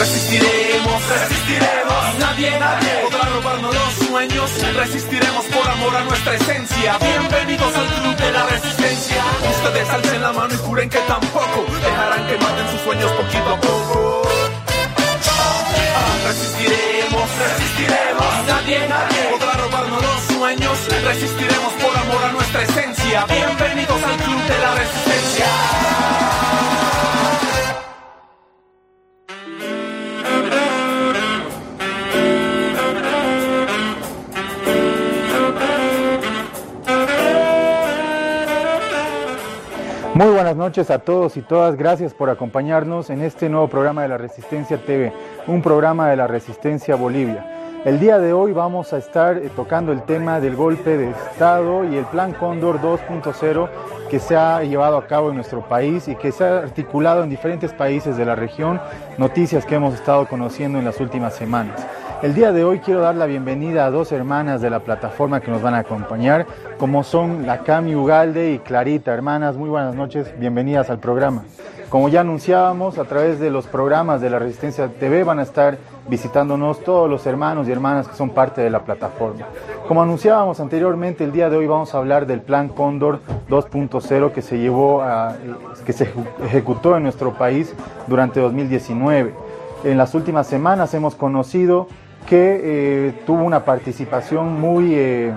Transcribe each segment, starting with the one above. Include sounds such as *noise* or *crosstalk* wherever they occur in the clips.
Resistiremos, resistiremos. Nadie, nadie podrá robarnos los sueños. Resistiremos por amor a nuestra esencia. Bienvenidos al club de la resistencia. Ustedes alcen la mano y juren que tampoco dejarán que maten sus sueños poquito a poco. Resistiremos, resistiremos. Nadie, nadie podrá robarnos los sueños. Resistiremos por amor a nuestra esencia. Bienvenidos al club de la resistencia. Muy buenas noches a todos y todas. Gracias por acompañarnos en este nuevo programa de la Resistencia TV, un programa de la Resistencia Bolivia. El día de hoy vamos a estar eh, tocando el tema del golpe de Estado y el Plan Cóndor 2.0 que se ha llevado a cabo en nuestro país y que se ha articulado en diferentes países de la región, noticias que hemos estado conociendo en las últimas semanas. El día de hoy quiero dar la bienvenida a dos hermanas de la plataforma que nos van a acompañar, como son la Cami Ugalde y Clarita. Hermanas, muy buenas noches, bienvenidas al programa. Como ya anunciábamos, a través de los programas de la Resistencia TV van a estar visitándonos todos los hermanos y hermanas que son parte de la plataforma. Como anunciábamos anteriormente, el día de hoy vamos a hablar del Plan Cóndor 2.0 que se llevó a, que se ejecutó en nuestro país durante 2019. En las últimas semanas hemos conocido que eh, tuvo una participación muy, eh,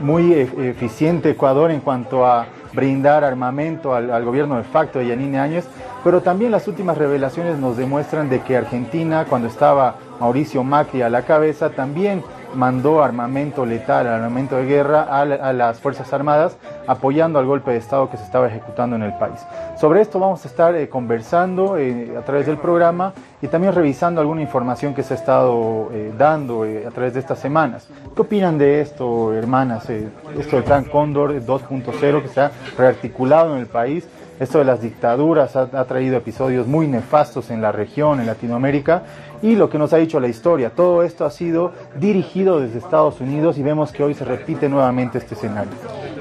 muy e-, eficiente Ecuador en cuanto a brindar armamento al, al, gobierno de facto de Yanine Áñez, pero también las últimas revelaciones nos demuestran de que Argentina, cuando estaba Mauricio Macri a la cabeza, también mandó armamento letal, armamento de guerra a, las Fuerzas Armadas, apoyando al golpe de Estado que se estaba ejecutando en el país. Sobre esto vamos a estar eh, conversando eh, a través del programa y también revisando alguna información que se ha estado eh, dando a través de estas semanas. ¿Qué opinan de esto, hermanas? Esto del Plan Cóndor 2.0 que se ha rearticulado en el país. Esto de las dictaduras ha, ha, traído episodios muy nefastos en la región, en Latinoamérica, y lo que nos ha dicho la historia. Todo esto ha sido dirigido desde Estados Unidos y vemos que hoy se repite nuevamente este escenario.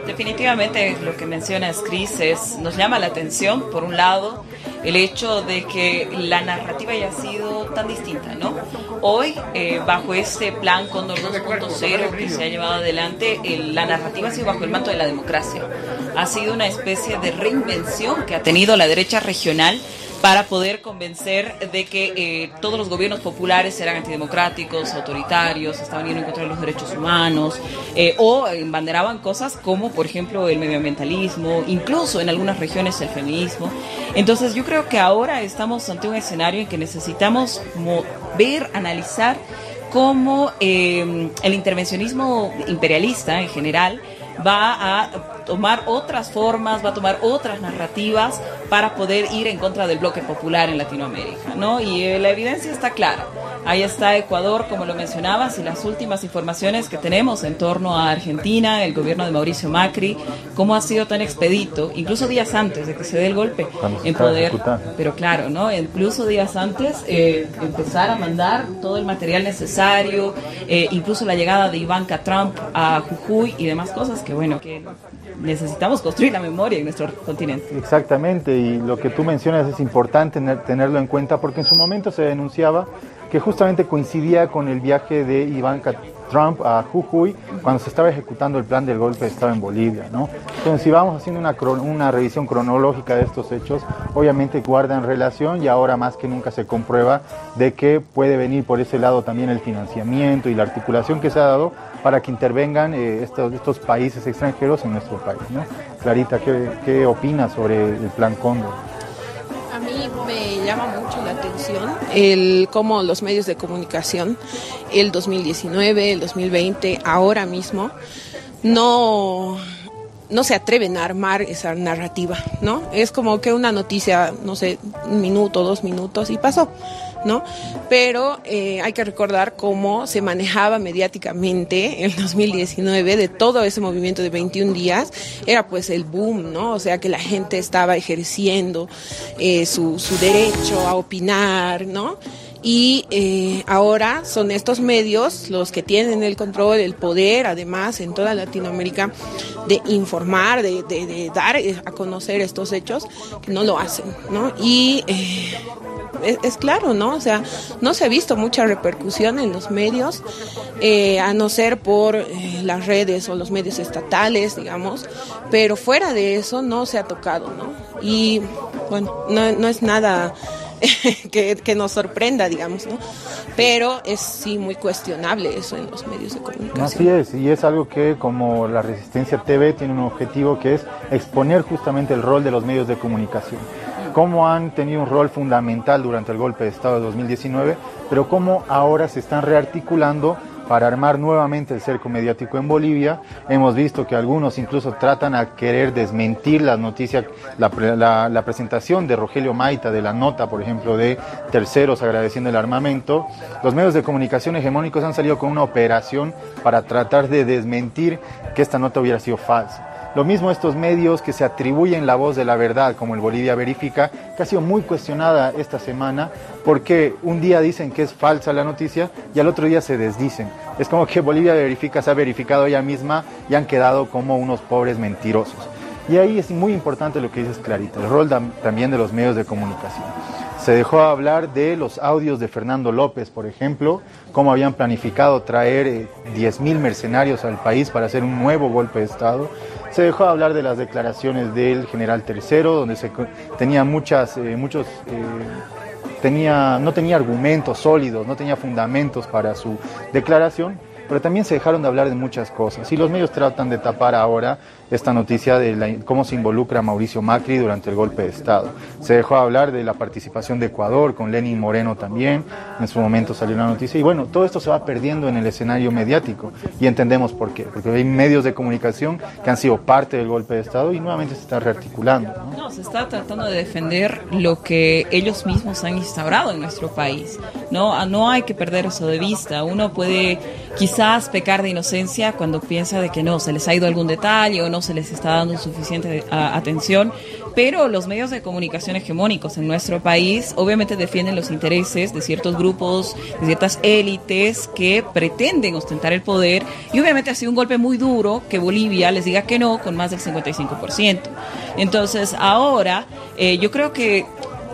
Definitivamente lo que mencionas, Cris, es, nos llama la atención, por un lado, el hecho de que la narrativa haya sido tan distinta, ¿no? Hoy, eh, bajo este plan Condor 2.0 que se ha llevado adelante, el, la narrativa ha sido bajo el manto de la democracia. Ha sido una especie de reinvención que ha tenido la derecha regional para poder convencer de que eh, todos los gobiernos populares eran antidemocráticos, autoritarios, estaban yendo en contra de los derechos humanos, eh, o embanderaban cosas como, por ejemplo, el medioambientalismo, incluso en algunas regiones el feminismo. Entonces yo creo que ahora estamos ante un escenario en que necesitamos ver, analizar cómo eh, el intervencionismo imperialista en general va a tomar otras formas, va a tomar otras narrativas para poder ir en contra del bloque popular en Latinoamérica, ¿no? Y eh, la evidencia está clara. Ahí está Ecuador, como lo mencionabas, y las últimas informaciones que tenemos en torno a Argentina, el gobierno de Mauricio Macri, cómo ha sido tan expedito, incluso días antes de que se dé el golpe en poder, pero claro, ¿no? Incluso días antes eh, empezar a mandar todo el material necesario, eh, incluso la llegada de Ivanka Trump a Jujuy y demás cosas que bueno, que necesitamos construir la memoria en nuestro continente. Exactamente, y lo que tú mencionas es importante tenerlo en cuenta porque en su momento se denunciaba que justamente coincidía con el viaje de Ivanka Trump a Jujuy cuando se estaba ejecutando el plan del golpe de Estado en Bolivia. ¿no? Entonces, si vamos haciendo una, una revisión cronológica de estos hechos, obviamente guardan relación y ahora más que nunca se comprueba de que puede venir por ese lado también el financiamiento y la articulación que se ha dado para que intervengan eh, estos, estos países extranjeros en nuestro país. ¿no? Clarita, ¿qué, qué opinas sobre el plan Cóndor? El cómo los medios de comunicación, el 2019, el 2020, ahora mismo, no, no se atreven a armar esa narrativa, ¿no? Es como que una noticia, no sé, un minuto, dos minutos y pasó. ¿No? Pero eh, hay que recordar cómo se manejaba mediáticamente en 2019 de todo ese movimiento de 21 días, era pues el boom, ¿no? O sea que la gente estaba ejerciendo eh, su, su derecho a opinar, ¿no? y eh, ahora son estos medios los que tienen el control, el poder, además en toda Latinoamérica, de informar, de, de, de dar a conocer estos hechos, que no lo hacen, ¿no? Y es, claro, ¿no? O sea, no se ha visto mucha repercusión en los medios, eh, a no ser por eh, las redes o los medios estatales, digamos, pero fuera de eso no se ha tocado, ¿no? Y bueno, no, no es nada *laughs* que, nos sorprenda, digamos, ¿no? Pero es sí muy cuestionable eso en los medios de comunicación. Así es, y es algo que como la Resistencia TV tiene un objetivo que es exponer justamente el rol de los medios de comunicación cómo han tenido un rol fundamental durante el golpe de Estado de 2019, pero cómo ahora se están rearticulando para armar nuevamente el cerco mediático en Bolivia. Hemos visto que algunos incluso tratan a querer desmentir las noticias, la, la, presentación de Rogelio Maita, de la nota, por ejemplo, de terceros agradeciendo el armamento. Los medios de comunicación hegemónicos han salido con una operación para tratar de desmentir que esta nota hubiera sido falsa. Lo mismo estos medios que se atribuyen la voz de la verdad, como el Bolivia Verifica, que ha sido muy cuestionada esta semana, porque un día dicen que es falsa la noticia y al otro día se desdicen. Es como que Bolivia Verifica se ha verificado ella misma y han quedado como unos pobres mentirosos. Y ahí es muy importante lo que dices Clarita, el rol también de los medios de comunicación. Se dejó hablar de los audios de Fernando López, por ejemplo, cómo habían planificado traer 10.000 eh, mercenarios al país para hacer un nuevo golpe de Estado. Se dejó hablar de las declaraciones del general tercero, donde se tenía muchas, eh, muchos, eh, tenía, no tenía argumentos sólidos, no tenía fundamentos para su declaración, pero también se dejaron de hablar de muchas cosas. Y los medios tratan de tapar ahora esta noticia de cómo se involucra Mauricio Macri durante el golpe de Estado. Se dejó hablar de la participación de Ecuador con Lenin Moreno también, en su momento salió una noticia y bueno, todo esto se va perdiendo en el escenario mediático y entendemos por qué, porque hay medios de comunicación que han sido parte del golpe de Estado y nuevamente se está rearticulando. ¿no? se está tratando de defender lo que ellos mismos han instaurado en nuestro país. No, ah, no hay que perder eso de vista. Uno puede quizás pecar de inocencia cuando piensa de que no, se les ha ido algún detalle o no se les está dando suficiente atención, pero los medios de comunicación hegemónicos en nuestro país obviamente defienden los intereses de ciertos grupos, de ciertas élites que pretenden ostentar el poder y obviamente ha sido un golpe muy duro que Bolivia les diga que no con más del 55%. Entonces ahora eh, yo creo que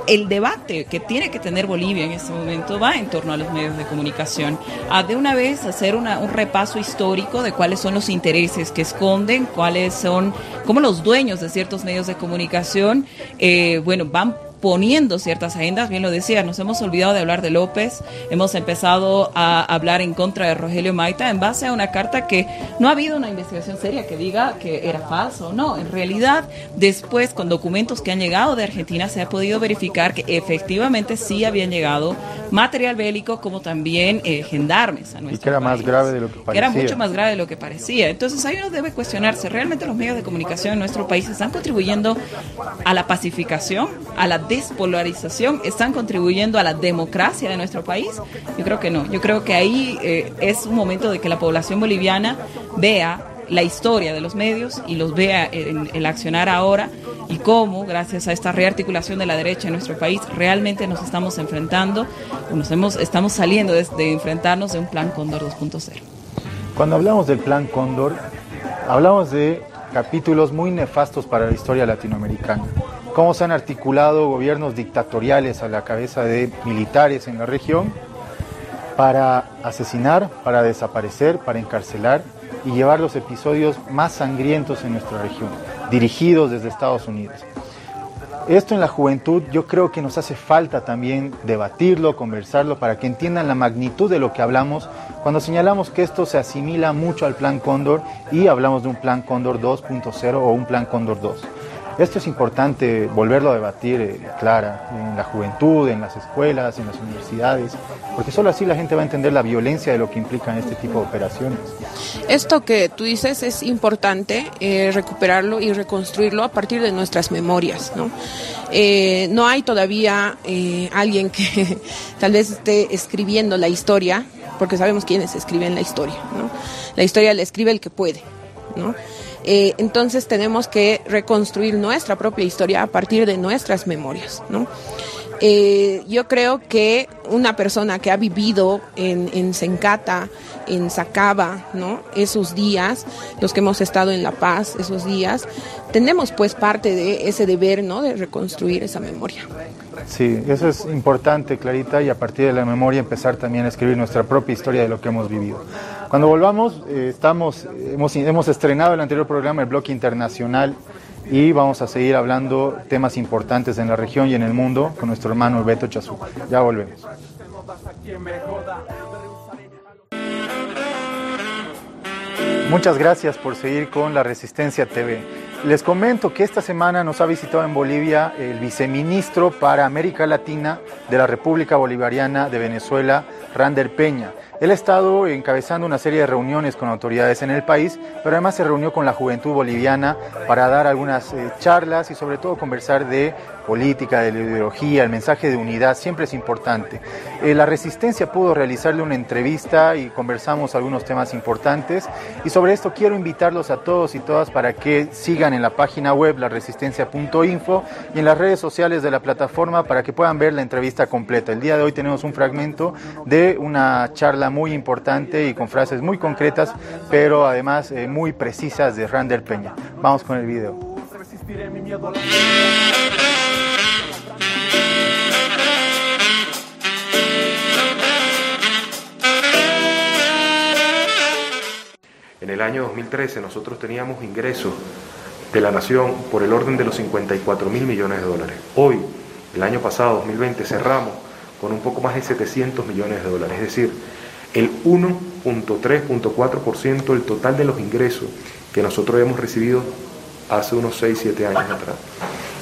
el debate que tiene que tener Bolivia en este momento va en torno a los medios de comunicación. A de una vez hacer un repaso histórico de cuáles son los intereses que esconden, cuáles son, cómo los dueños de ciertos medios de comunicación, eh, bueno, van poniendo ciertas agendas, bien lo decía, nos hemos olvidado de hablar de López, hemos empezado a hablar en contra de Rogelio Maita en base a una carta que no ha habido una investigación seria que diga que era falso o no. En realidad, después con documentos que han llegado de Argentina se ha podido verificar que efectivamente sí habían llegado material bélico como también eh, gendarmes a nuestro Y que era más grave de lo que parecía. era mucho más grave de lo que parecía. Entonces ahí uno debe cuestionarse, ¿realmente los medios de comunicación en nuestro país están contribuyendo a la pacificación, a la despolarización están contribuyendo a la democracia de nuestro país? Yo creo que no. Yo creo que ahí eh, es un momento de que la población boliviana vea la historia de los medios y los vea en el accionar ahora y cómo, gracias a esta rearticulación de la derecha en nuestro país, realmente nos estamos enfrentando, nos hemos, estamos saliendo de, de enfrentarnos de un plan Cóndor 2.0. Cuando hablamos del plan Cóndor, hablamos de capítulos muy nefastos para la historia latinoamericana cómo se han articulado gobiernos dictatoriales a la cabeza de militares en la región para asesinar, para desaparecer, para encarcelar y llevar los episodios más sangrientos en nuestra región, dirigidos desde Estados Unidos. Esto en la juventud yo creo que nos hace falta también debatirlo, conversarlo, para que entiendan la magnitud de lo que hablamos cuando señalamos que esto se asimila mucho al Plan Cóndor y hablamos de un Plan Cóndor 2.0 o un Plan Cóndor 2. Esto es importante volverlo a debatir, eh, Clara, en la juventud, en las escuelas, en las universidades, porque solo así la gente va a entender la violencia de lo que implican este tipo de operaciones. Esto que tú dices es importante eh, recuperarlo y reconstruirlo a partir de nuestras memorias. No, eh, no hay todavía alguien que *laughs* tal vez esté escribiendo la historia, porque sabemos quiénes escriben la historia. ¿no? La historia la escribe el que puede. ¿no? Eh, entonces tenemos que reconstruir nuestra propia historia a partir de nuestras memorias, ¿no? Eh, yo creo que una persona que ha vivido en, en Sencata, en Sacaba, ¿no? Esos días, los que hemos estado en La Paz, esos días, tenemos pues parte de ese deber, ¿no? De reconstruir esa memoria. Sí, eso es importante, Clarita, y a partir de la memoria empezar también a escribir nuestra propia historia de lo que hemos vivido. Cuando volvamos, eh, estamos, hemos, hemos estrenado el anterior programa, el bloque internacional, y vamos a seguir hablando temas importantes en la región y en el mundo con nuestro hermano Beto Chazú. Ya volvemos. Muchas gracias por seguir con la Resistencia TV. Les comento que esta semana nos ha visitado en Bolivia el viceministro para América Latina de la República Bolivariana de Venezuela, Rander Peña. Él ha estado encabezando una serie de reuniones con autoridades en el país, pero además se reunió con la juventud boliviana para dar algunas eh, charlas y sobre todo conversar de política, de la ideología, el mensaje de unidad, siempre es importante. Eh, la Resistencia pudo realizarle una entrevista y conversamos algunos temas importantes y sobre esto quiero invitarlos a todos y todas para que sigan en la página web laresistencia.info y en las redes sociales de la plataforma para que puedan ver la entrevista completa. El día de hoy tenemos un fragmento de una charla muy importante y con frases muy concretas, pero además eh, muy precisas de Randall Peña. Vamos con el video. En el año 2013 nosotros teníamos ingresos de la nación por el orden de los 54 mil millones de dólares. Hoy, el año pasado, 2020, cerramos con un poco más de 700 millones de dólares, es decir, el 1.3.4% del total de los ingresos que nosotros hemos recibido hace unos 6, 7 años atrás.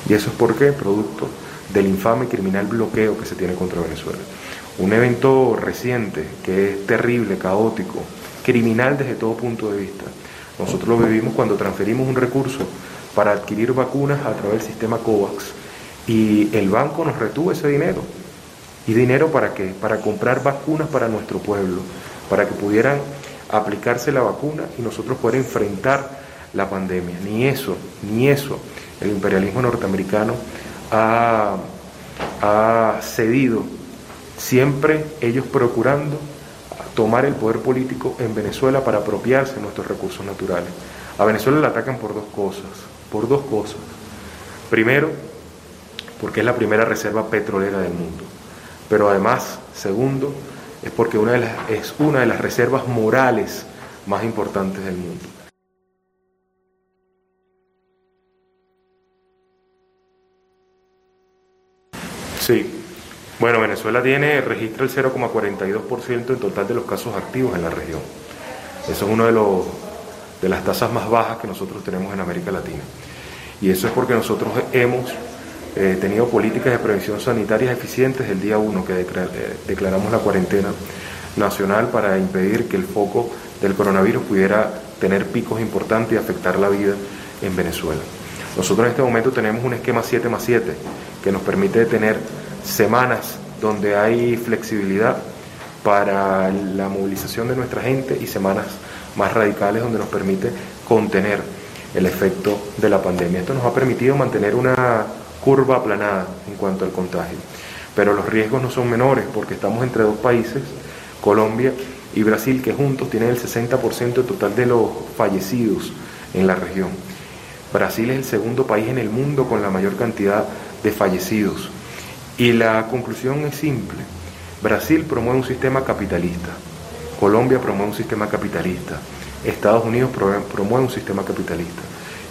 Y eso es porque producto del infame criminal bloqueo que se tiene contra Venezuela. Un evento reciente que es terrible, caótico, criminal desde todo punto de vista. Nosotros lo vivimos cuando transferimos un recurso para adquirir vacunas a través del sistema COVAX y el banco nos retuvo ese dinero. ¿Y dinero para qué? Para comprar vacunas para nuestro pueblo, para que pudieran aplicarse la vacuna y nosotros poder enfrentar la pandemia. Ni eso, ni eso. El imperialismo norteamericano ha, ha cedido, siempre ellos procurando tomar el poder político en Venezuela para apropiarse de nuestros recursos naturales. A Venezuela la atacan por dos cosas, por dos cosas. Primero, porque es la primera reserva petrolera del mundo. Pero además, segundo, es porque una de las, es una de las reservas morales más importantes del mundo. Sí, bueno, Venezuela tiene, registra el 0,42% en total de los casos activos en la región. Eso es una de, de las tasas más bajas que nosotros tenemos en América Latina. Y eso es porque nosotros hemos eh, tenido políticas de prevención sanitaria eficientes el día 1 que eh, declaramos la cuarentena nacional para impedir que el foco del coronavirus pudiera tener picos importantes y afectar la vida en Venezuela. Nosotros en este momento tenemos un esquema 7 más 7 que nos permite tener semanas donde hay flexibilidad para la movilización de nuestra gente y semanas más radicales donde nos permite contener el efecto de la pandemia. Esto nos ha permitido mantener una curva aplanada en cuanto al contagio. Pero los riesgos no son menores porque estamos entre dos países, Colombia y Brasil, que juntos tienen el 60% total de los fallecidos en la región. Brasil es el segundo país en el mundo con la mayor cantidad de fallecidos. Y la conclusión es simple. Brasil promueve un sistema capitalista, Colombia promueve un sistema capitalista, Estados Unidos promueve un sistema capitalista.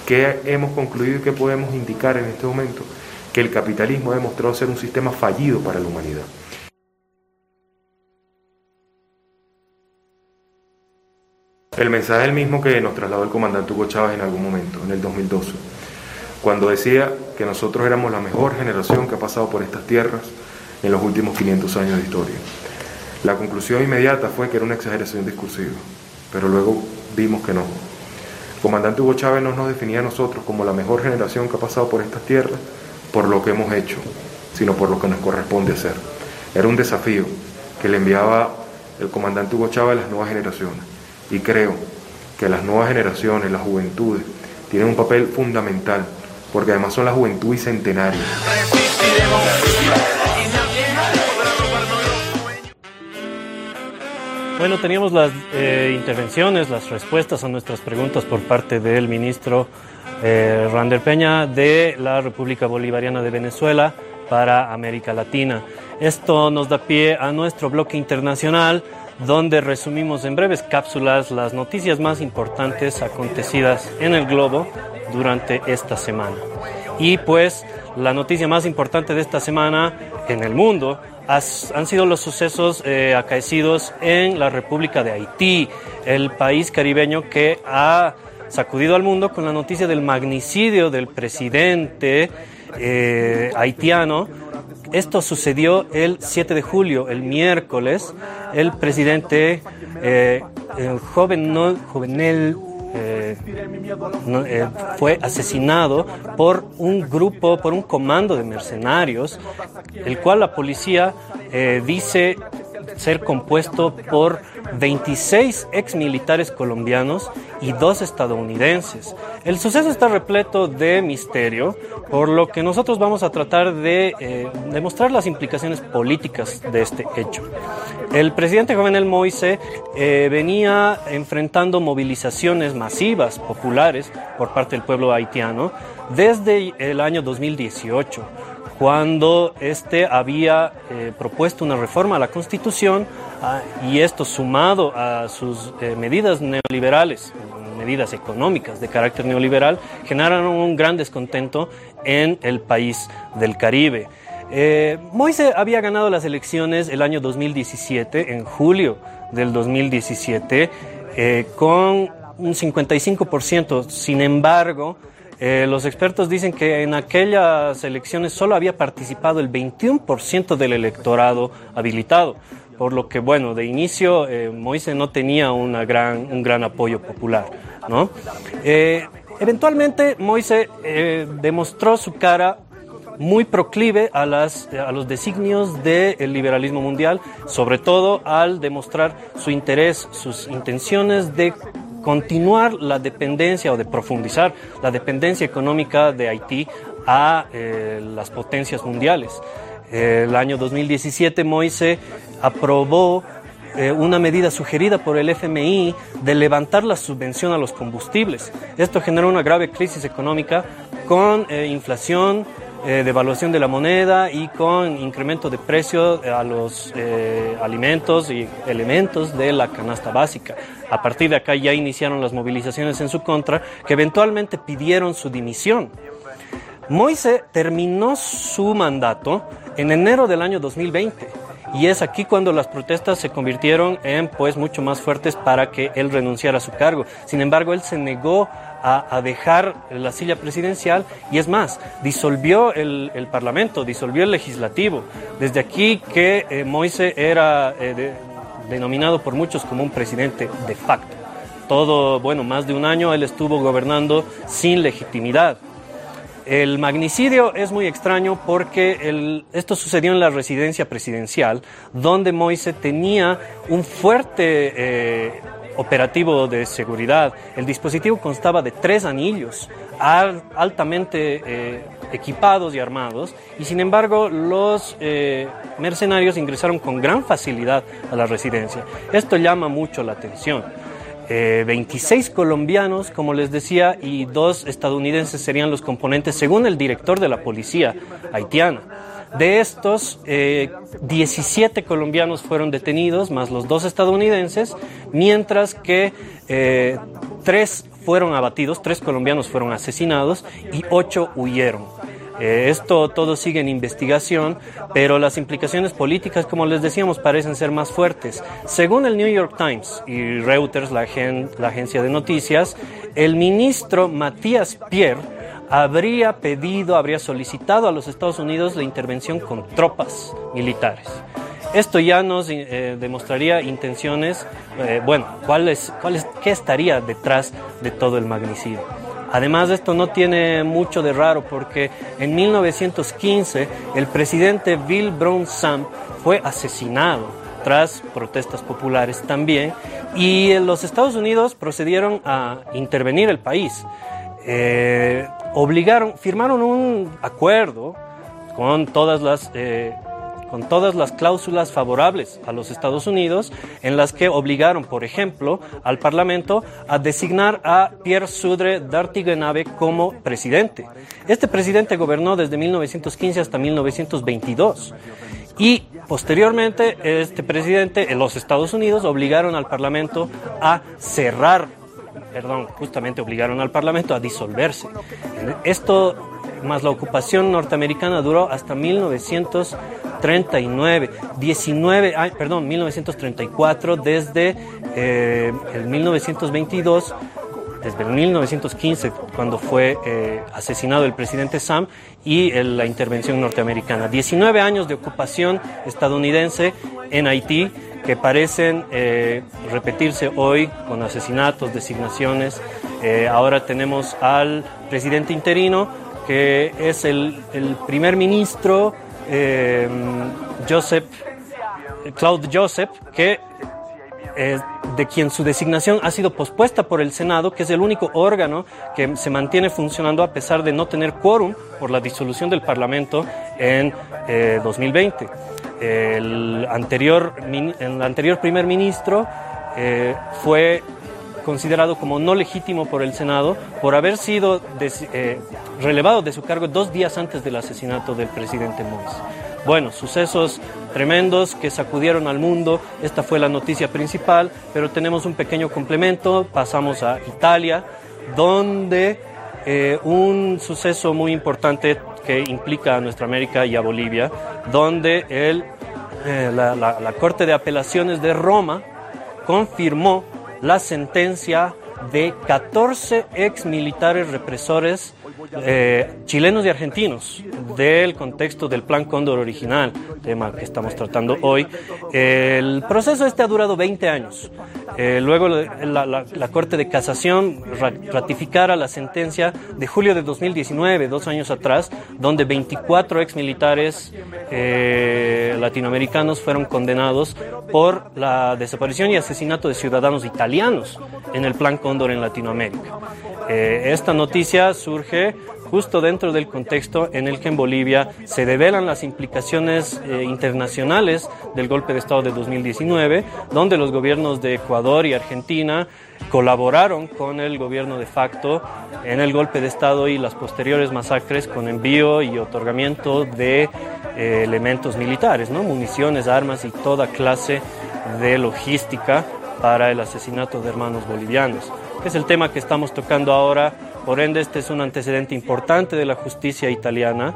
¿Qué hemos concluido y qué podemos indicar en este momento? Que el capitalismo ha demostrado ser un sistema fallido para la humanidad. El mensaje es el mismo que nos trasladó el comandante Hugo Chávez en algún momento, en el 2012 cuando decía que nosotros éramos la mejor generación que ha pasado por estas tierras en los últimos 500 años de historia. La conclusión inmediata fue que era una exageración discursiva, pero luego vimos que no. El comandante Hugo Chávez no nos definía a nosotros como la mejor generación que ha pasado por estas tierras por lo que hemos hecho, sino por lo que nos corresponde hacer. Era un desafío que le enviaba el comandante Hugo Chávez a las nuevas generaciones. Y creo que las nuevas generaciones, las juventudes, tienen un papel fundamental porque además son la juventud y centenario. Bueno, teníamos las eh, intervenciones, las respuestas a nuestras preguntas por parte del ministro eh, Rander Peña de la República Bolivariana de Venezuela, para América Latina. Esto nos da pie a nuestro bloque internacional donde resumimos en breves cápsulas las noticias más importantes acontecidas en el globo durante esta semana. Y pues la noticia más importante de esta semana en el mundo han sido los sucesos eh, acaecidos en la República de Haití, el país caribeño que ha sacudido al mundo con la noticia del magnicidio del presidente eh, haitiano. Esto sucedió el 7 de julio, el miércoles. El presidente, eh, el joven no, jovenel eh, fue asesinado por un grupo, por un comando de mercenarios, el cual la policía dice ser compuesto por 26 ex militares colombianos y dos estadounidenses. El suceso está repleto de misterio, por lo que nosotros vamos a tratar de eh, demostrar las implicaciones políticas de este hecho. El presidente Jovenel Moise eh, venía enfrentando movilizaciones masivas, populares, por parte del pueblo haitiano desde el año 2018 cuando este había eh, propuesto una reforma a la Constitución ah, y esto sumado a sus eh, medidas neoliberales, medidas económicas de carácter neoliberal, generaron un gran descontento en el país del Caribe. Eh, Moise había ganado las elecciones el año 2017, en julio del 2017, con un 55%. Sin embargo, eh, los expertos dicen que en aquellas elecciones solo había participado el 21% del electorado habilitado, por lo que, bueno, de inicio eh, Moise no tenía una gran, un gran apoyo popular. ¿no? Eh, eventualmente Moise demostró su cara muy proclive a, las, a los designios del liberalismo mundial, sobre todo al demostrar su interés, sus intenciones de continuar la dependencia o de profundizar la dependencia económica de Haití a eh, las potencias mundiales. el año 2017 Moise aprobó eh, una medida sugerida por el FMI de levantar la subvención a los combustibles. Esto generó una grave crisis económica con eh, inflación, eh, devaluación de la moneda y con incremento de precio a los eh, alimentos y elementos de la canasta básica. A partir de acá ya iniciaron las movilizaciones en su contra, que eventualmente pidieron su dimisión. Moise terminó su mandato en enero del año 2020 y es aquí cuando las protestas se convirtieron en pues mucho más fuertes para que él renunciara a su cargo. Sin embargo, él se negó a, dejar la silla presidencial y es más, disolvió el, Parlamento, disolvió el legislativo. Desde aquí que eh, Moise era eh, denominado por muchos como un presidente de facto. Todo, bueno, más de un año él estuvo gobernando sin legitimidad. El magnicidio es muy extraño porque esto sucedió en la residencia presidencial, donde Moise tenía un fuerte eh, operativo de seguridad. El dispositivo constaba de tres anillos altamente eh, equipados y armados y sin embargo los eh, mercenarios ingresaron con gran facilidad a la residencia. Esto llama mucho la atención. 26 eh, colombianos, como les decía, y dos estadounidenses serían los componentes, según el director de la policía haitiana. De estos, 17 eh, colombianos fueron detenidos, más los dos estadounidenses, mientras que eh, tres fueron abatidos, tres colombianos fueron asesinados y ocho huyeron. Eh, esto todo sigue en investigación, pero las implicaciones políticas, como les decíamos, parecen ser más fuertes. Según el New York Times y Reuters, la, la agencia de noticias, el ministro Matías Pierre habría pedido, habría solicitado a los Estados Unidos la intervención con tropas militares. Esto ya nos eh, demostraría intenciones, eh, bueno, cuál es, qué estaría detrás de todo el magnicidio. Además, esto no tiene mucho de raro porque en 1915 el presidente Bill Brown Sam fue asesinado tras protestas populares también y los Estados Unidos procedieron a intervenir el país. Eh, obligaron, firmaron un acuerdo con todas las, eh, con todas las cláusulas favorables a los Estados Unidos, en las que obligaron, por ejemplo, al Parlamento a designar a Pierre Sudre d'Artigenave como presidente. Este presidente gobernó desde 1915 hasta 1922. Y posteriormente, este presidente en los Estados Unidos obligaron al Parlamento a cerrar, perdón, justamente obligaron al Parlamento a disolverse. Esto más la ocupación norteamericana duró hasta 1939, 19, perdón, 1934, desde eh, el 1922 desde el 1915, cuando fue eh, asesinado el presidente Sam, y la intervención norteamericana. 19 años de ocupación estadounidense en Haití que parecen eh, repetirse hoy con asesinatos, designaciones. ahora tenemos al presidente interino que es el, primer ministro eh, Joseph, Claude Joseph, que de quien su designación ha sido pospuesta por el Senado, que es el único órgano que se mantiene funcionando a pesar de no tener quórum por la disolución del Parlamento en 2020. El anterior, el anterior primer ministro eh, fue considerado como no legítimo por el Senado por haber sido eh, relevado de su cargo dos días antes del asesinato del presidente Moïse. Bueno, sucesos tremendos que sacudieron al mundo. Esta fue la noticia principal, pero tenemos un pequeño complemento. Pasamos a Italia, donde eh, un suceso muy importante que implica a nuestra América y a Bolivia, donde el, eh, la Corte de Apelaciones de Roma confirmó la sentencia de 14 ex militares represores eh, chilenos y argentinos del contexto del Plan Cóndor original, tema que estamos tratando hoy. El proceso este ha durado 20 años. Eh, luego la, Corte de Casación ratificara la sentencia de julio de 2019, dos años atrás, donde 24 ex militares eh, latinoamericanos fueron condenados por la desaparición y asesinato de ciudadanos italianos en el Plan Cóndor en Latinoamérica. Eh, esta noticia surge justo dentro del contexto en el que en Bolivia se develan las implicaciones eh, internacionales del golpe de Estado de 2019, donde los gobiernos de Ecuador y Argentina colaboraron con el gobierno de facto en el golpe de Estado y las posteriores masacres con envío y otorgamiento de eh, elementos militares, ¿no? municiones, armas y toda clase de logística para el asesinato de hermanos bolivianos. Es el tema que estamos tocando ahora por ende, este es un antecedente importante de la justicia italiana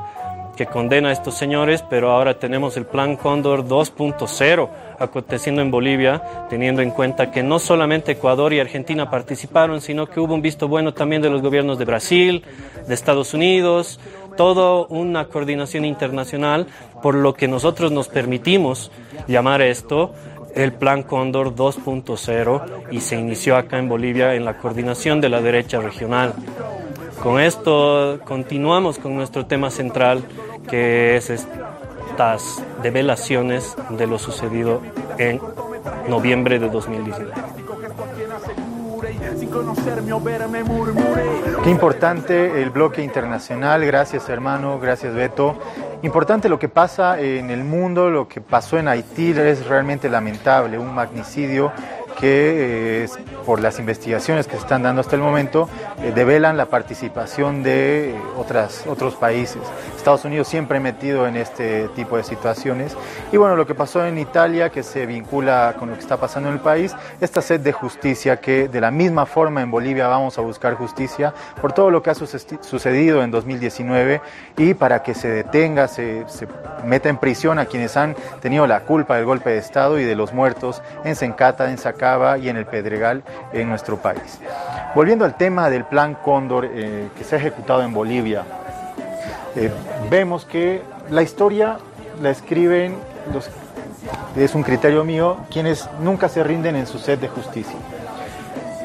que condena a estos señores, pero ahora tenemos el Plan Cóndor 2.0 aconteciendo en Bolivia, teniendo en cuenta que no solamente Ecuador y Argentina participaron, sino que hubo un visto bueno también de los gobiernos de Brasil, de Estados Unidos, toda una coordinación internacional, por lo que nosotros nos permitimos llamar esto el Plan Cóndor 2.0 y se inició acá en Bolivia en la coordinación de la derecha regional. Con esto continuamos con nuestro tema central, que es estas develaciones de lo sucedido en noviembre de 2019. Qué importante el bloque internacional, gracias hermano, gracias Beto. Importante lo que pasa en el mundo, lo que pasó en Haití es realmente lamentable, un magnicidio que eh, por las investigaciones que se están dando hasta el momento eh, develan la participación de eh, otras, otros países. Estados Unidos siempre metido en este tipo de situaciones. Y bueno, lo que pasó en Italia, que se vincula con lo que está pasando en el país, esta sed de justicia, que de la misma forma en Bolivia vamos a buscar justicia por todo lo que ha sucedido en 2019 y para que se detenga, se, se meta en prisión a quienes han tenido la culpa del golpe de Estado y de los muertos en Sencata, en Y en el Pedregal en nuestro país. Volviendo al tema del plan Cóndor eh, que se ha ejecutado en Bolivia, eh, vemos que la historia la escriben, es un criterio mío, quienes nunca se rinden en su sed de justicia.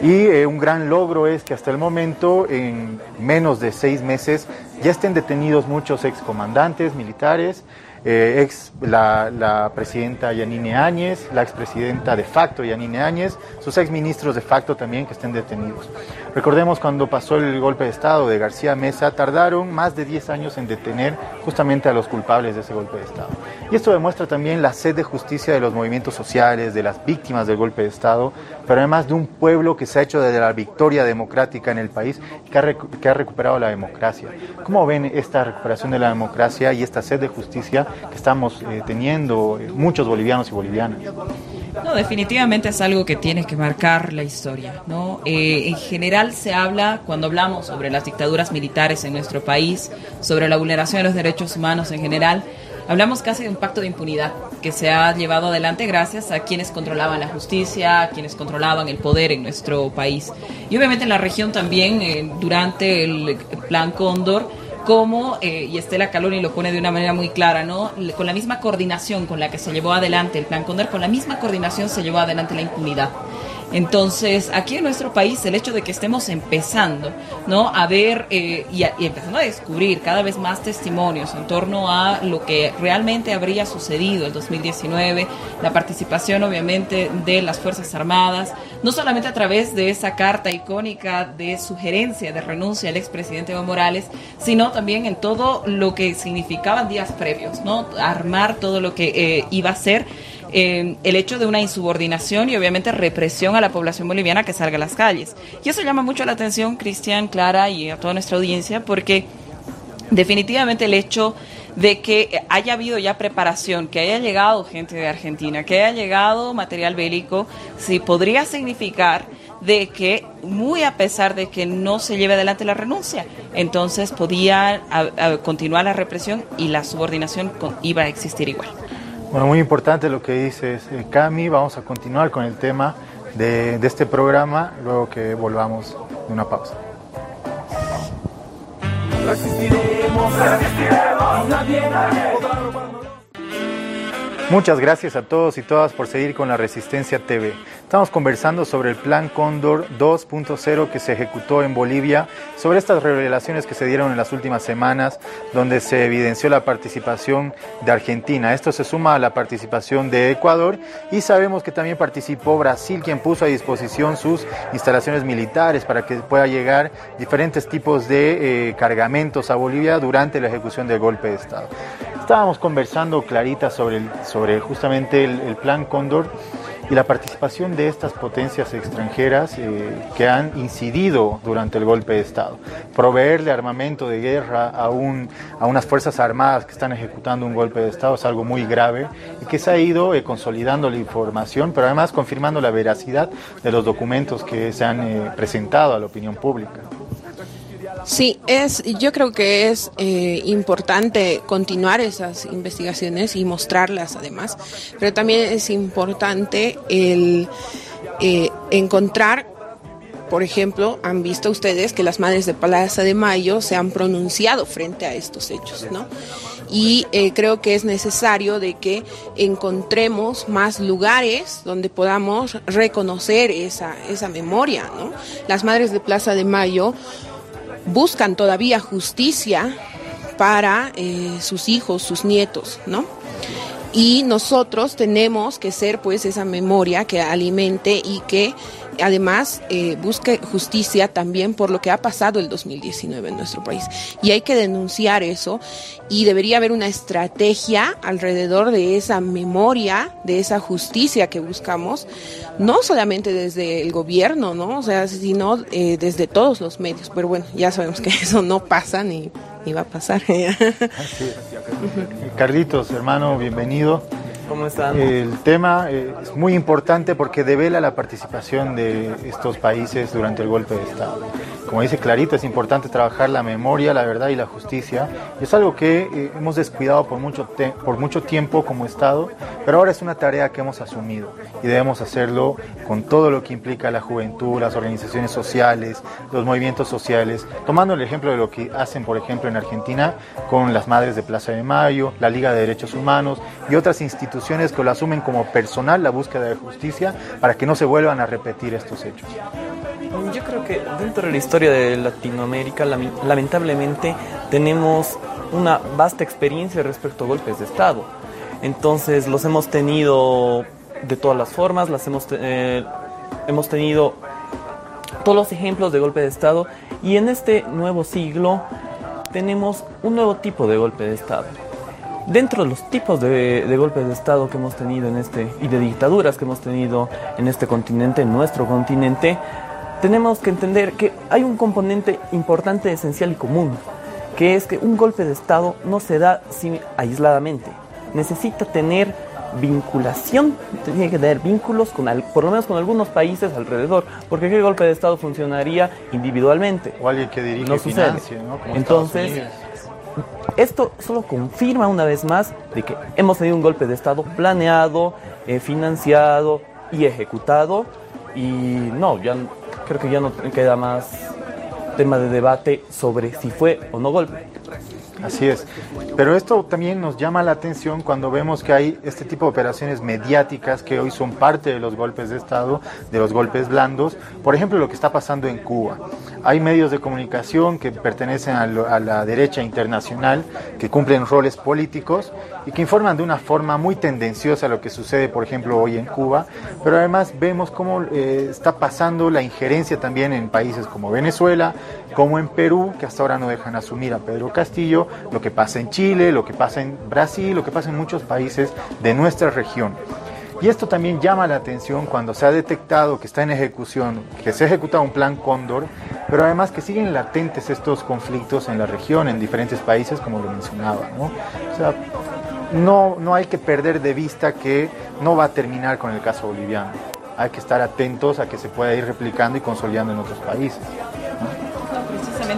Y eh, un gran logro es que hasta el momento, en menos de seis meses, ya estén detenidos muchos excomandantes militares, eh, ex la, la, presidenta Yanine Áñez, la expresidenta de facto Yanine Áñez, sus exministros de facto también que estén detenidos. Recordemos cuando pasó el golpe de Estado de García Mesa, tardaron más de 10 años en detener justamente a los culpables de ese golpe de Estado. Y esto demuestra también la sed de justicia de los movimientos sociales, de las víctimas del golpe de Estado, pero además de un pueblo que se ha hecho desde la victoria democrática en el país, que ha recuperado la democracia. ¿Cómo ven esta recuperación de la democracia y esta sed de justicia que estamos eh, teniendo eh, muchos bolivianos y bolivianas? No, definitivamente es algo que tiene que marcar la historia. ¿no? Eh, en general se habla, cuando hablamos sobre las dictaduras militares en nuestro país, sobre la vulneración de los derechos humanos en general, hablamos casi de un pacto de impunidad que se ha llevado adelante gracias a quienes controlaban la justicia, a quienes controlaban el poder en nuestro país. Y obviamente en la región también, eh, durante el Plan Cóndor, como, eh, y Estela Caloni lo pone de una manera muy clara, ¿no? Con la misma coordinación con la que se llevó adelante el Plan Condor, con la misma coordinación se llevó adelante la impunidad. Entonces, aquí en nuestro país, el hecho de que estemos empezando, ¿no? A ver eh, y, empezando a descubrir cada vez más testimonios en torno a lo que realmente habría sucedido el 2019, la participación, obviamente, de las Fuerzas Armadas, no solamente a través de esa carta icónica de sugerencia de renuncia al expresidente Evo Morales, sino también en todo lo que significaban días previos, ¿no? Armar todo lo que eh, iba a ser eh, el hecho de una insubordinación y obviamente represión a la población boliviana que salga a las calles. Y eso llama mucho la atención, Cristian, Clara y a toda nuestra audiencia, porque definitivamente el hecho de que haya habido ya preparación, que haya llegado gente de Argentina, que haya llegado material bélico, sí podría significar de que muy a pesar de que no se lleve adelante la renuncia, entonces podía continuar la represión y la subordinación iba a existir igual. Bueno, muy importante lo que dices, eh, Cami. Vamos a continuar con el tema de, este programa luego que volvamos de una pausa. Muchas gracias a todos y todas por seguir con la Resistencia TV. Estamos conversando sobre el Plan Cóndor 2.0 que se ejecutó en Bolivia, sobre estas revelaciones que se dieron en las últimas semanas, donde se evidenció la participación de Argentina. Esto se suma a la participación de Ecuador y sabemos que también participó Brasil, quien puso a disposición sus instalaciones militares para que pueda llegar diferentes tipos de eh, cargamentos a Bolivia durante la ejecución del golpe de Estado. Estábamos conversando, Clarita, sobre, el, sobre justamente el, plan Cóndor y la participación de estas potencias extranjeras eh, que han incidido durante el golpe de Estado. Proveerle armamento de guerra a, un, a unas Fuerzas Armadas que están ejecutando un golpe de Estado es algo muy grave y que se ha ido eh, consolidando la información, pero además confirmando la veracidad de los documentos que se han eh, presentado a la opinión pública. Sí, es, yo creo que es eh, importante continuar esas investigaciones y mostrarlas además, pero también es importante el eh, encontrar por ejemplo, han visto ustedes que las madres de Plaza de Mayo se han pronunciado frente a estos hechos, ¿no? Y eh, creo que es necesario de que encontremos más lugares donde podamos reconocer esa, esa memoria, ¿no? Las madres de Plaza de Mayo buscan todavía justicia para eh, sus hijos, sus nietos, ¿no? Y nosotros tenemos que ser pues esa memoria que alimente y que además eh, busque justicia también por lo que ha pasado el 2019 en nuestro país. Y hay que denunciar eso y debería haber una estrategia alrededor de esa memoria, de esa justicia que buscamos, no solamente desde el gobierno, ¿no? O sea, sino eh, desde todos los medios. Pero bueno, ya sabemos que *laughs* eso no pasa ni, ni va a pasar. *laughs* Carlitos, hermano, bienvenido. ¿Cómo están? El tema eh, es muy importante porque devela la participación de estos países durante el golpe de Estado. Como dice Clarita, es importante trabajar la memoria, la verdad y la justicia. es algo que eh, hemos descuidado por mucho, por mucho tiempo como Estado, pero ahora es una tarea que hemos asumido y debemos hacerlo con todo lo que implica la juventud, las organizaciones sociales, los movimientos sociales, tomando el ejemplo de lo que hacen, por ejemplo, en Argentina con las Madres de Plaza de Mayo, la Liga de Derechos Humanos y otras instituciones que lo asumen como personal la búsqueda de justicia para que no se vuelvan a repetir estos hechos. Yo creo que dentro de la historia de Latinoamérica, lamentablemente, tenemos una vasta experiencia respecto a golpes de Estado. Entonces los hemos tenido de todas las formas, las hemos, eh, hemos tenido todos los ejemplos de golpe de Estado y en este nuevo siglo tenemos un nuevo tipo de golpe de Estado. Dentro de los tipos de, de, golpes de Estado que hemos tenido en este y de dictaduras que hemos tenido en este continente, en nuestro continente, tenemos que entender que hay un componente importante, esencial y común, que es que un golpe de Estado no se da sin, aisladamente. Necesita tener vinculación, tiene que tener vínculos con por lo menos con algunos países alrededor, porque el golpe de Estado funcionaría individualmente. O alguien que dirige no financie, ¿no? Entonces, esto solo confirma una vez más de que hemos tenido un golpe de Estado planeado, eh, financiado y ejecutado. Y no, ya creo que ya no queda más tema de debate sobre si fue o no golpe. Así es. Pero esto también nos llama la atención cuando vemos que hay este tipo de operaciones mediáticas que hoy son parte de los golpes de Estado, de los golpes blandos. Por ejemplo, lo que está pasando en Cuba. Hay medios de comunicación que pertenecen a, la derecha internacional, que cumplen roles políticos y que informan de una forma muy tendenciosa lo que sucede, por ejemplo, hoy en Cuba. Pero además vemos cómo eh, está pasando la injerencia también en países como Venezuela, como en Perú, que hasta ahora no dejan asumir a Pedro Castillo, lo que pasa en Chile, lo que pasa en Brasil, lo que pasa en muchos países de nuestra región. Y esto también llama la atención cuando se ha detectado que está en ejecución, que se ha ejecutado un plan Cóndor, pero además que siguen latentes estos conflictos en la región, en diferentes países, como lo mencionaba. ¿no? O sea, no, no hay que perder de vista que no va a terminar con el caso boliviano. Hay que estar atentos a que se pueda ir replicando y consolidando en otros países.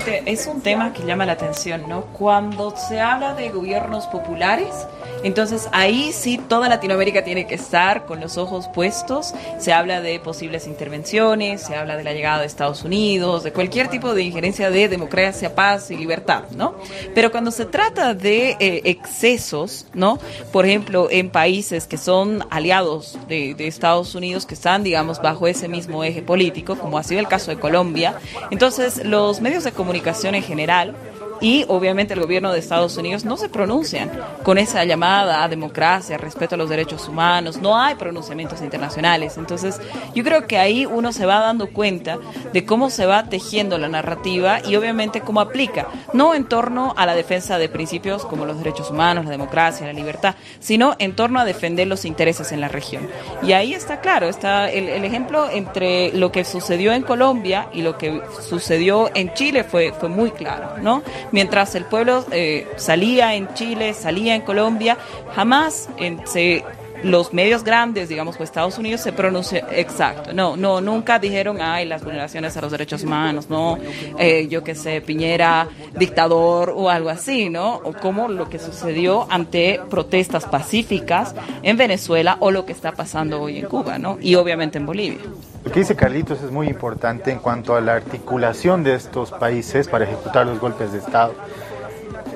Es un tema que llama la atención, ¿no? Cuando se habla de gobiernos populares, entonces ahí sí toda Latinoamérica tiene que estar con los ojos puestos. Se habla de posibles intervenciones, se habla de la llegada de Estados Unidos, de cualquier tipo de injerencia de democracia, paz y libertad, ¿no? Pero cuando se trata de eh, excesos, ¿no? Por ejemplo, en países que son aliados de, de Estados Unidos, que están, digamos, bajo ese mismo eje político, como ha sido el caso de Colombia, entonces los medios de comunicación en general y obviamente el gobierno de Estados Unidos no se pronuncian con esa llamada a democracia, respeto a los derechos humanos, no hay pronunciamientos internacionales. Entonces yo creo que ahí uno se va dando cuenta de cómo se va tejiendo la narrativa y obviamente cómo aplica, no en torno a la defensa de principios como los derechos humanos, la democracia, la libertad, sino en torno a defender los intereses en la región. Y ahí está claro, está el, el ejemplo entre lo que sucedió en Colombia y lo que sucedió en Chile fue, fue muy claro, ¿no? Mientras el pueblo eh, salía en Chile, salía en Colombia, jamás en, se los medios grandes, digamos, pues Estados Unidos se pronuncia exacto. No, no, nunca dijeron, ay, las vulneraciones a los derechos humanos, no, eh, yo qué sé, Piñera, dictador o algo así, ¿no? O como lo que sucedió ante protestas pacíficas en Venezuela o lo que está pasando hoy en Cuba, ¿no? Y obviamente en Bolivia. Lo que dice Carlitos es muy importante en cuanto a la articulación de estos países para ejecutar los golpes de Estado.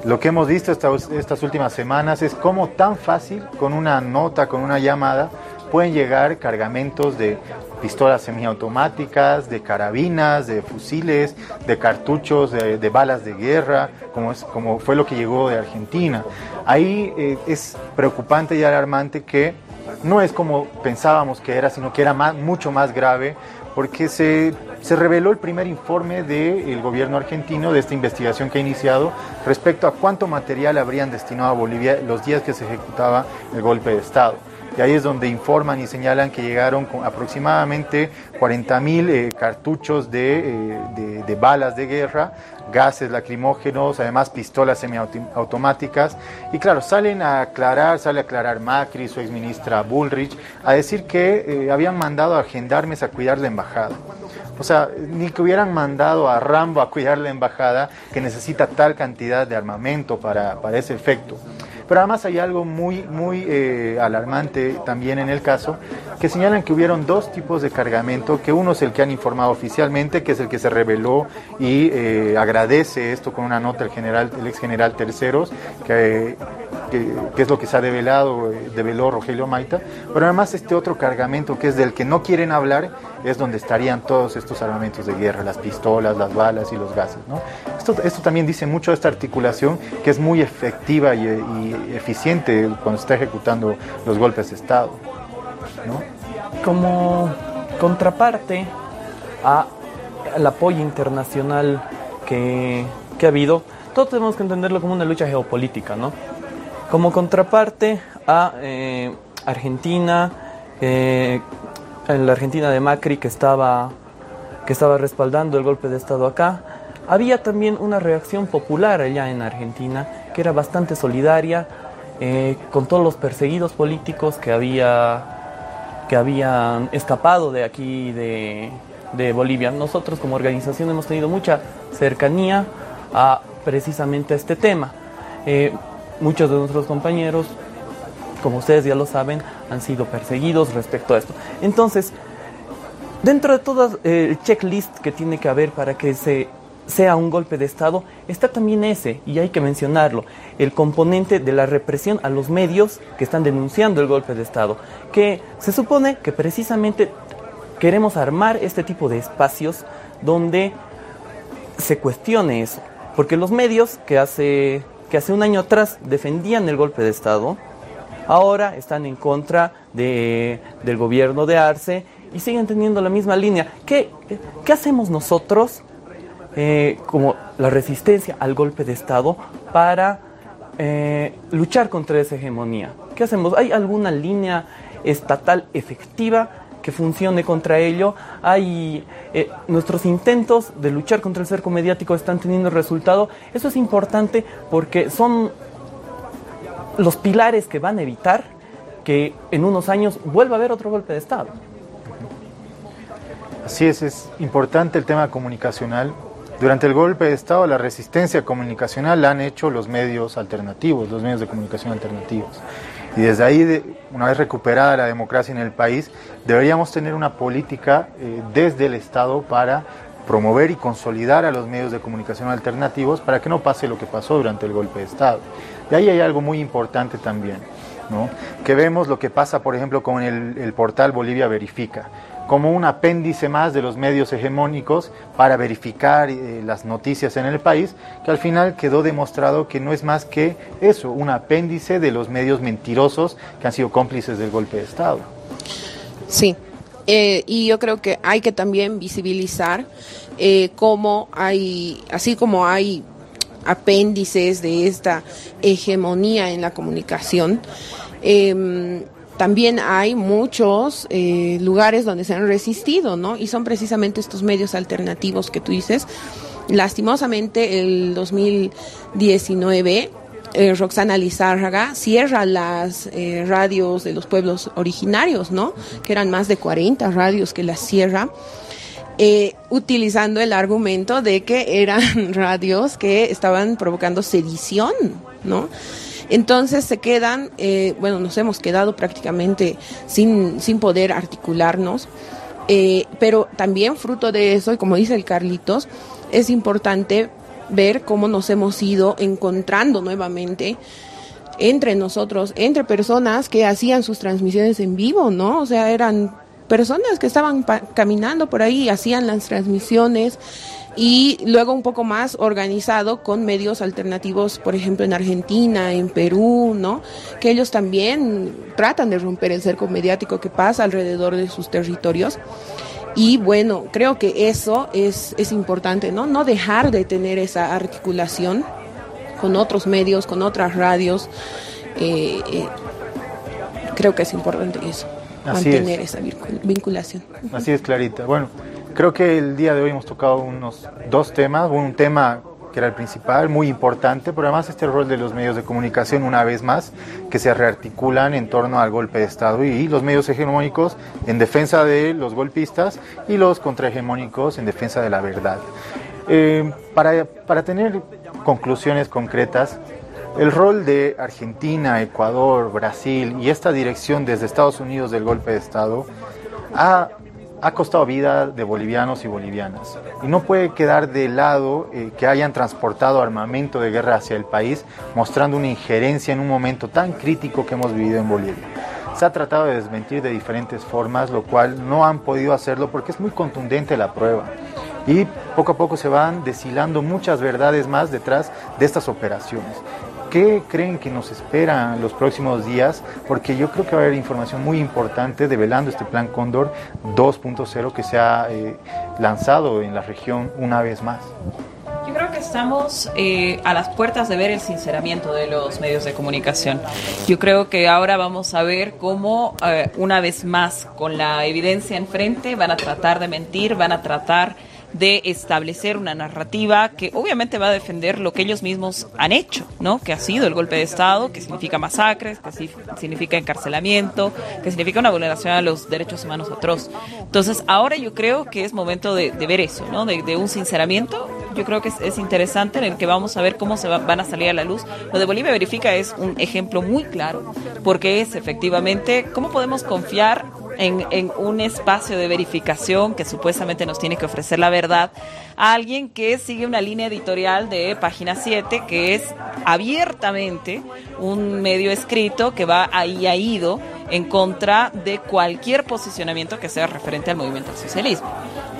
Lo que hemos visto estas, últimas semanas es cómo tan fácil, con una nota, con una llamada, pueden llegar cargamentos de pistolas semiautomáticas, de carabinas, de fusiles, de cartuchos, de, balas de guerra, como, es, como fue lo que llegó de Argentina. Ahí eh, es preocupante y alarmante que no es como pensábamos que era, sino que era mucho más grave, porque se, se reveló el primer informe del gobierno argentino de esta investigación que ha iniciado respecto a cuánto material habrían destinado a Bolivia los días que se ejecutaba el golpe de Estado. Y ahí es donde informan y señalan que llegaron con aproximadamente 40 mil eh, cartuchos eh, de, de, balas de guerra, gases lacrimógenos, además pistolas semiautomáticas. Y claro, salen a aclarar, sale a aclarar Macri, su exministra Bullrich, a decir que eh, habían mandado a gendarmes a cuidar la embajada. O sea, ni que hubieran mandado a Rambo a cuidar la embajada que necesita tal cantidad de armamento para, para ese efecto. Pero además hay algo muy, muy eh, alarmante también en el caso, que señalan que hubieron dos tipos de cargamento, que uno es el que han informado oficialmente, que es el que se reveló y eh, agradece esto con una nota el general, el ex general Terceros, que que, es lo que se ha develado, develó Rogelio Maita, pero además este otro cargamento que es del que no quieren hablar es donde estarían todos estos armamentos de guerra, las pistolas, las balas y los gases. Esto, esto también dice mucho de esta articulación que es muy efectiva y, eficiente cuando está ejecutando los golpes de Estado. Como contraparte al apoyo internacional que, que ha habido, todos tenemos que entenderlo como una lucha geopolítica, ¿no? Como contraparte a eh, Argentina, eh, la Argentina de Macri que estaba, que estaba respaldando el golpe de Estado acá, había también una reacción popular allá en Argentina que era bastante solidaria eh, con todos los perseguidos políticos que, había, que habían escapado de aquí, de, de Bolivia. Nosotros como organización hemos tenido mucha cercanía a precisamente este tema. Muchos de nuestros compañeros, como ustedes ya lo saben, han sido perseguidos respecto a esto. Entonces, dentro de todo eh, el checklist que tiene que haber para que se sea un golpe de Estado, está también ese, y hay que mencionarlo, el componente de la represión a los medios que están denunciando el golpe de Estado, que se supone que precisamente queremos armar este tipo de espacios donde se cuestione eso. Porque los medios que hace, que hace un año atrás defendían el golpe de Estado, ahora están en contra de, del gobierno de Arce y siguen teniendo la misma línea. ¿Qué, qué hacemos nosotros eh, como la resistencia al golpe de Estado para eh, luchar contra esa hegemonía? ¿Qué hacemos? ¿Hay alguna línea estatal efectiva que funcione contra ello. Hay eh, nuestros intentos de luchar contra el cerco mediático están teniendo resultado. Eso es importante porque son los pilares que van a evitar que en unos años vuelva a haber otro golpe de Estado. Así es, es importante el tema comunicacional. Durante el golpe de Estado, la resistencia comunicacional la han hecho los medios alternativos, los medios de comunicación alternativos. Y desde ahí, una vez recuperada la democracia en el país, deberíamos tener una política eh, desde el Estado para promover y consolidar a los medios de comunicación alternativos para que no pase lo que pasó durante el golpe de Estado. Y ahí hay algo muy importante también, ¿no? que vemos lo que pasa, por ejemplo, con el, el portal Bolivia Verifica como un apéndice más de los medios hegemónicos para verificar eh, las noticias en el país, que al final quedó demostrado que no es más que eso, un apéndice de los medios mentirosos que han sido cómplices del golpe de Estado. Sí, eh, y yo creo que hay que también visibilizar eh, cómo hay, así como hay apéndices de esta hegemonía en la comunicación, eh, también hay muchos eh, lugares donde se han resistido, ¿no? Y son precisamente estos medios alternativos que tú dices. Lastimosamente, el 2019, eh, Roxana Lizárraga cierra las eh, radios de los pueblos originarios, ¿no? Que eran más de 40 radios que las cierra. utilizando el argumento de que eran *laughs* radios que estaban provocando sedición, ¿no? Entonces se quedan, eh, bueno, nos hemos quedado prácticamente sin, sin poder articularnos, eh, pero también fruto de eso, y como dice el Carlitos, es importante ver cómo nos hemos ido encontrando nuevamente entre nosotros, entre personas que hacían sus transmisiones en vivo, ¿no? O sea, eran personas que estaban caminando por ahí, hacían las transmisiones y luego un poco más organizado con medios alternativos, por ejemplo en Argentina, en Perú, ¿no? Que ellos también tratan de romper el cerco mediático que pasa alrededor de sus territorios. Y bueno, creo que eso es, es importante, ¿no? No dejar de tener esa articulación con otros medios, con otras radios. Eh, eh, creo que es importante eso, mantener esa vinculación. Así es, Clarita. Bueno, Creo que el día de hoy hemos tocado unos dos temas, un tema que era el principal, muy importante, pero además este rol de los medios de comunicación, una vez más, que se rearticulan en torno al golpe de Estado y los medios hegemónicos en defensa de los golpistas y los contrahegemónicos en defensa de la verdad. Eh, para, para tener conclusiones concretas, el rol de Argentina, Ecuador, Brasil y esta dirección desde Estados Unidos del golpe de Estado ha ha costado vida de bolivianos y bolivianas. Y no puede quedar de lado eh, que hayan transportado armamento de guerra hacia el país, mostrando una injerencia en un momento tan crítico que hemos vivido en Bolivia. Se ha tratado de desmentir de diferentes formas, lo cual no han podido hacerlo porque es muy contundente la prueba. Y poco a poco se van deshilando muchas verdades más detrás de estas operaciones. ¿Qué creen que nos espera los próximos días? Porque yo creo que va a haber información muy importante develando este plan Cóndor 2.0 que se ha eh, lanzado en la región una vez más. Yo creo que estamos eh, a las puertas de ver el sinceramiento de los medios de comunicación. Yo creo que ahora vamos a ver cómo, eh, una vez más, con la evidencia enfrente, van a tratar de mentir, van a tratar de establecer una narrativa que obviamente va a defender lo que ellos mismos han hecho, ¿no? Que ha sido el golpe de Estado, que significa masacres, que significa encarcelamiento, que significa una vulneración a los derechos humanos atroz. Entonces, ahora yo creo que es momento de, ver eso, ¿no? De, un sinceramiento. Yo creo que es, interesante en el que vamos a ver cómo se van a salir a la luz. Lo de Bolivia Verifica es un ejemplo muy claro, porque es efectivamente cómo podemos confiar en, un espacio de verificación que supuestamente nos tiene que ofrecer la verdad a alguien que sigue una línea editorial de página 7 que es abiertamente un medio escrito que va ahí ha ido en contra de cualquier posicionamiento que sea referente al movimiento al socialismo.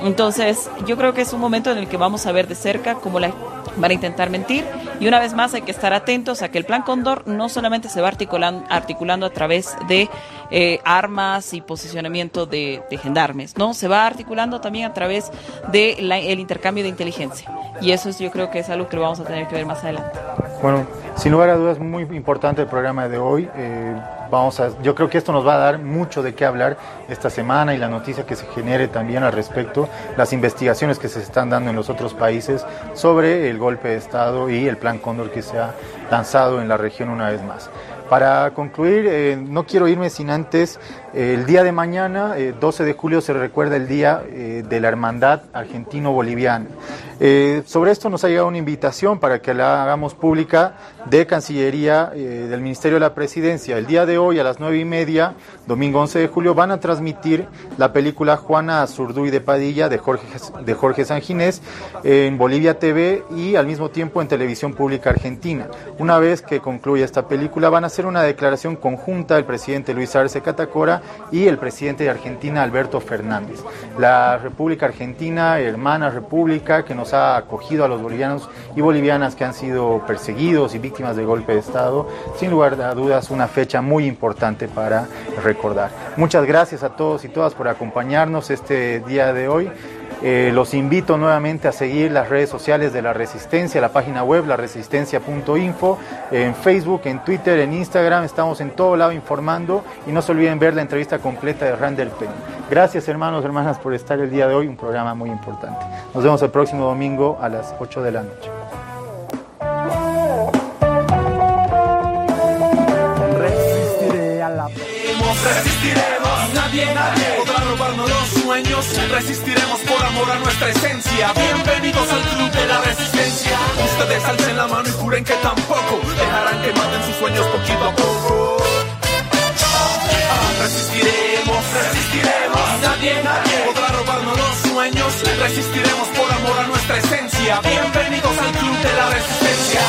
Entonces, yo creo que es un momento en el que vamos a ver de cerca cómo la van a intentar mentir. Y una vez más hay que estar atentos a que el plan Cóndor no solamente se va articulando, articulando a través de eh, armas y posicionamiento de, gendarmes, no, se va articulando también a través del el intercambio de inteligencia. Y eso es, yo creo que es algo que lo vamos a tener que ver más adelante. Bueno, sin lugar a dudas, muy importante el programa de hoy. Eh, vamos a, yo creo que esto nos va a dar mucho de qué hablar esta semana y la noticia que se genere también al respecto, las investigaciones que se están dando en los otros países sobre el golpe de Estado y el plan Cóndor que se ha lanzado en la región una vez más. Para concluir, eh, no quiero irme sin antes, eh, el día de mañana, 12 de julio, se recuerda el Día de la Hermandad Argentino-Boliviana. Sobre esto nos ha llegado una invitación para que la hagamos pública de Cancillería del Ministerio de la Presidencia. El día de hoy a las nueve y media, domingo 11 de julio, van a transmitir la película Juana Azurduy de Padilla de Jorge, de Jorge Sanginés en Bolivia TV y al mismo tiempo en Televisión Pública Argentina. Una vez que concluya esta película, van a hacer una declaración conjunta el presidente Luis Arce Catacora y el presidente de Argentina, Alberto Fernández. La República Argentina, hermana república que nos ha acogido a los bolivianos y bolivianas que han sido perseguidos y víctimas de golpe de Estado, sin lugar a dudas una fecha muy importante para recordar. Muchas gracias a todos y todas por acompañarnos este día de hoy. Eh, los invito nuevamente a seguir las redes sociales de La Resistencia, la página web laresistencia.info, en Facebook, en Twitter, en Instagram, estamos en todo lado informando y no se olviden ver la entrevista completa de Randall Penn. Gracias hermanos, hermanas por estar el día de hoy, un programa muy importante. Nos vemos el próximo domingo a las 8 de la noche. Resistiremos, nadie, nadie podrá robarnos los sueños, resistiremos por amor a nuestra esencia. Bienvenidos al club de la resistencia. Ustedes alcen la mano y juren que tampoco dejarán que maten sus sueños poquito a poco. Ah, resistiremos, resistiremos. Nadie, nadie podrá robarnos los sueños. Resistiremos por amor a nuestra esencia. Bienvenidos al club de la resistencia.